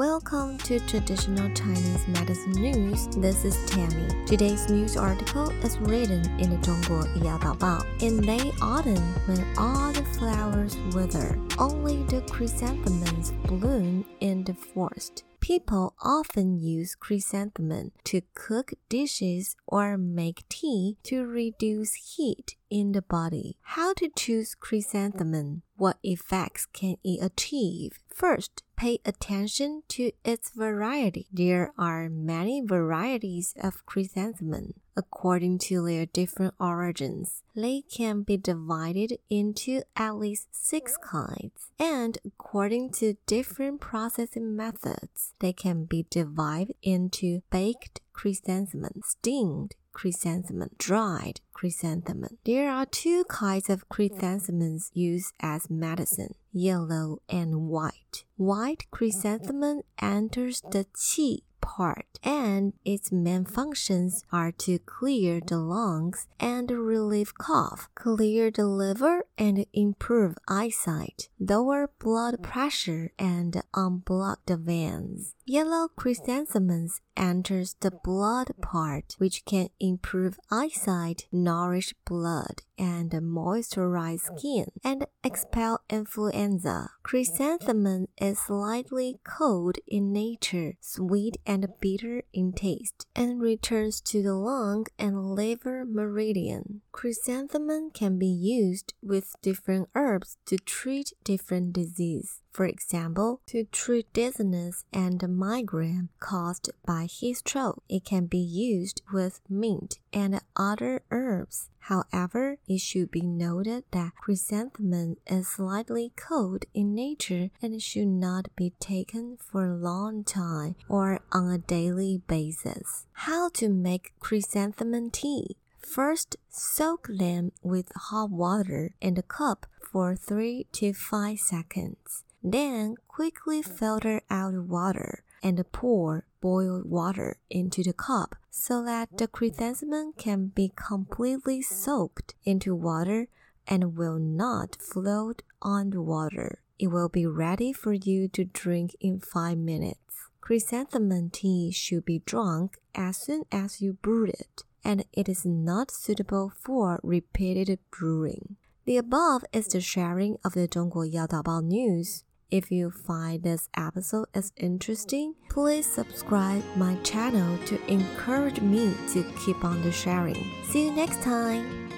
Welcome to Traditional Chinese Medicine News. This is Tammy. Today's news article is written in the 中国医药导报. In late autumn, when all the flowers wither, only the chrysanthemums bloom in the forest. People often use chrysanthemum to cook dishes or make tea to reduce heat in the body. How to choose chrysanthemum? What effects can it achieve? First, pay attention to its variety. There are many varieties of chrysanthemum according to their different origins. They can be divided into at least six kinds, and according to different processing methods, they can be divided into baked chrysanthemum, steamed chrysanthemum, dried chrysanthemum. There are two kinds of chrysanthemums used as medicine, yellow and white. White chrysanthemum enters the qi part, and its main functions are to clear the lungs and relieve cough, clear the liver and improve eyesight, lower blood pressure and unblock the veins. Yellow chrysanthemums enters the blood part, which can improve eyesight, nourish blood, and moisturize skin, and expel influenza. Chrysanthemum is slightly cold in nature, sweet and bitter in taste, and returns to the lung and liver meridian. Chrysanthemum can be used with different herbs to treat different diseases. For example, to treat dizziness and migraine caused by heat stroke, it can be used with mint and other herbs. However, it should be noted that chrysanthemum is slightly cold in nature and should not be taken for a long time or on a daily basis. How to make chrysanthemum tea? First, soak them with hot water in a cup for 3 to 5 seconds then quickly filter out the water and pour boiled water into the cup so that the chrysanthemum can be completely soaked into water and will not float on the water. It will be ready for you to drink in 5 minutes. Chrysanthemum tea should be drunk as soon as you brew it, and it is not suitable for repeated brewing. The above is the sharing of the Zhongguo Yao Daobao news if you find this episode is interesting, please subscribe my channel to encourage me to keep on the sharing. See you next time.